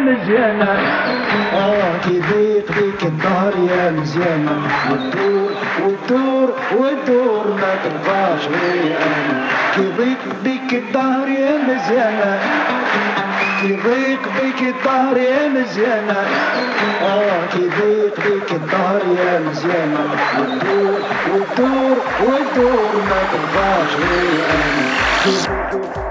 مزيانة. آه يضيق بك الدار يا مزيانة. وتدور وتدور وتدور ما تبقاش غير أنا. يضيق بك الدار يا مزيانة. يضيق بك الدار يا مزيانة. آه يضيق بك الدار يا مزيانة. وتدور وتدور وتدور ما تبقاش غير أنا.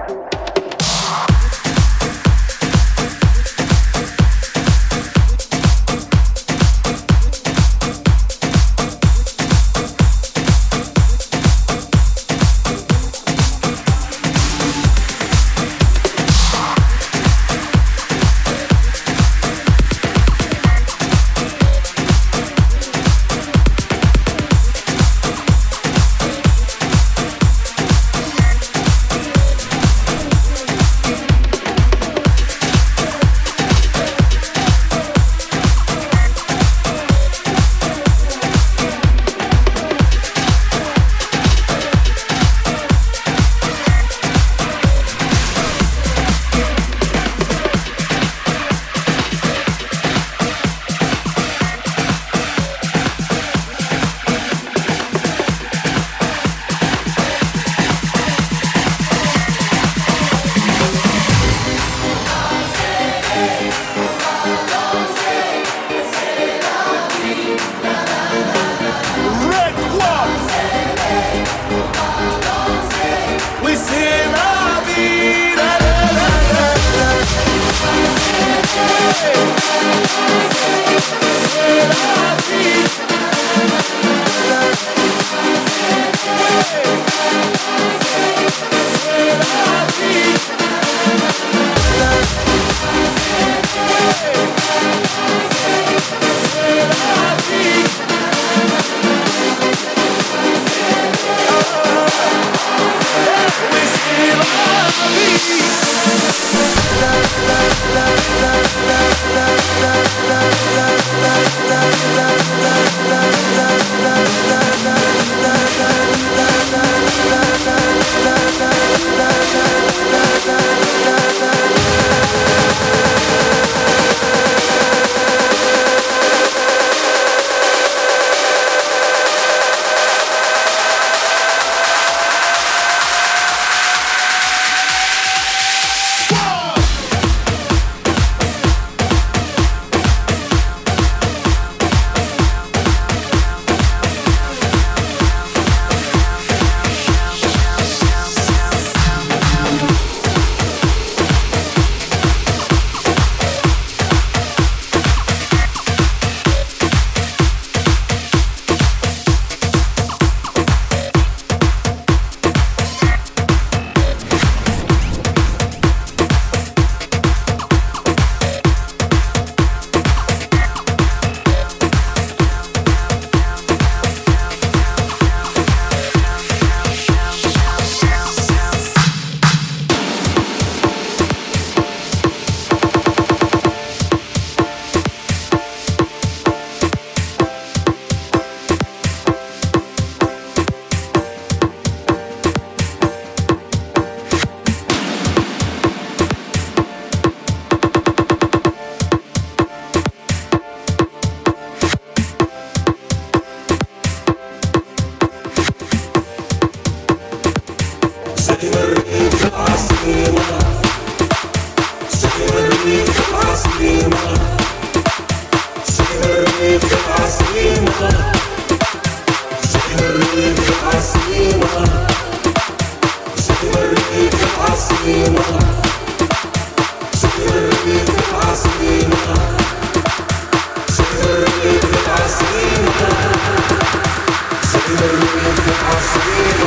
I'll see you.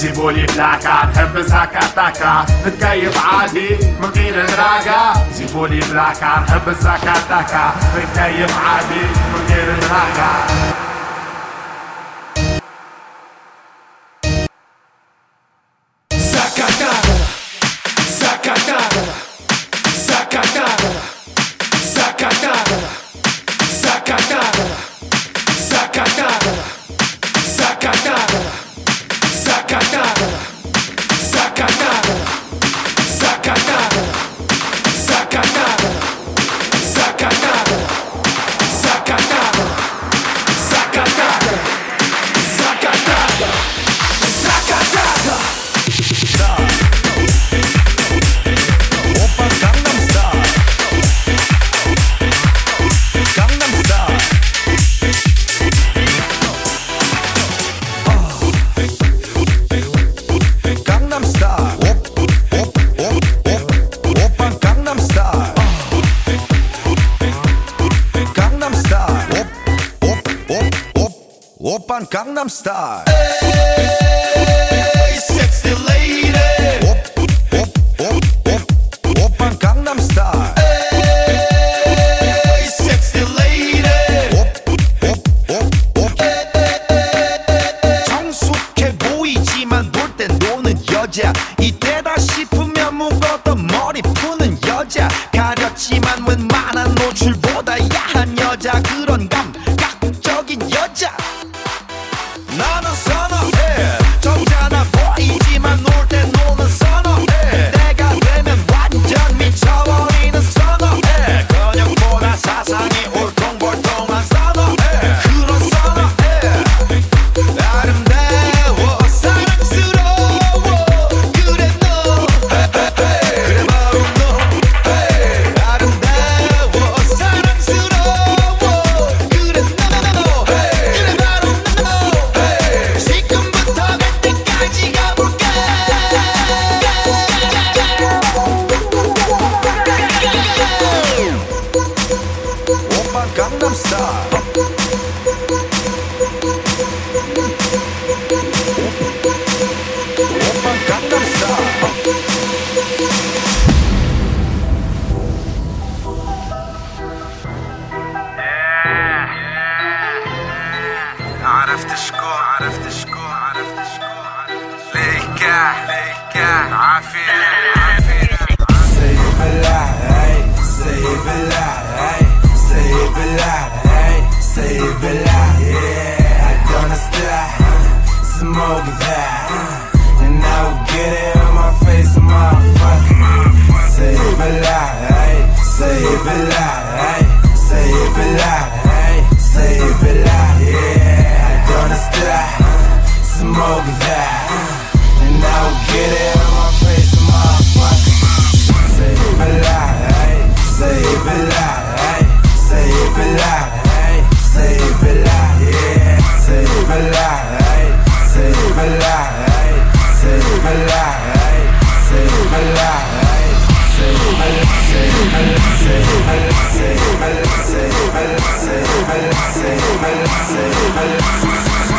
جيبولي بلاكا نحب زاكا تاكا نتكيف عادي من غير نراقة جيبولي بلاكا نحب زاكا تاكا نتكيف عادي من غير نراقة 노는 여자. 이때다 싶으면 묶었던 머리 푸는 여자. 가렸지만 웬만한 노출보다 야한 여자. 그런 감각적인 여자 عرفت شكون عرفت شكون عرفت شكون ليك ليك عافية. سيب العهاي سيب العهاي سيب العهاي سيب العهاي I don't stop smoke that. And I will get it on my face motherfucker. سيب العهاي سيب العهاي سيب العهاي that, that. And I will get it on my face, motherfucker. Say it be loud. Say it be loud. Say it be loud. Say it be loud, yeah. Say it be loud, ayy. Say it be loud. Say it be loud, ayy. Say it be loud, ayy. Say it be loud, say it be loud, say it be loud, say it be loud, say it be loud, say it be loud, say it be loud, say it be loud.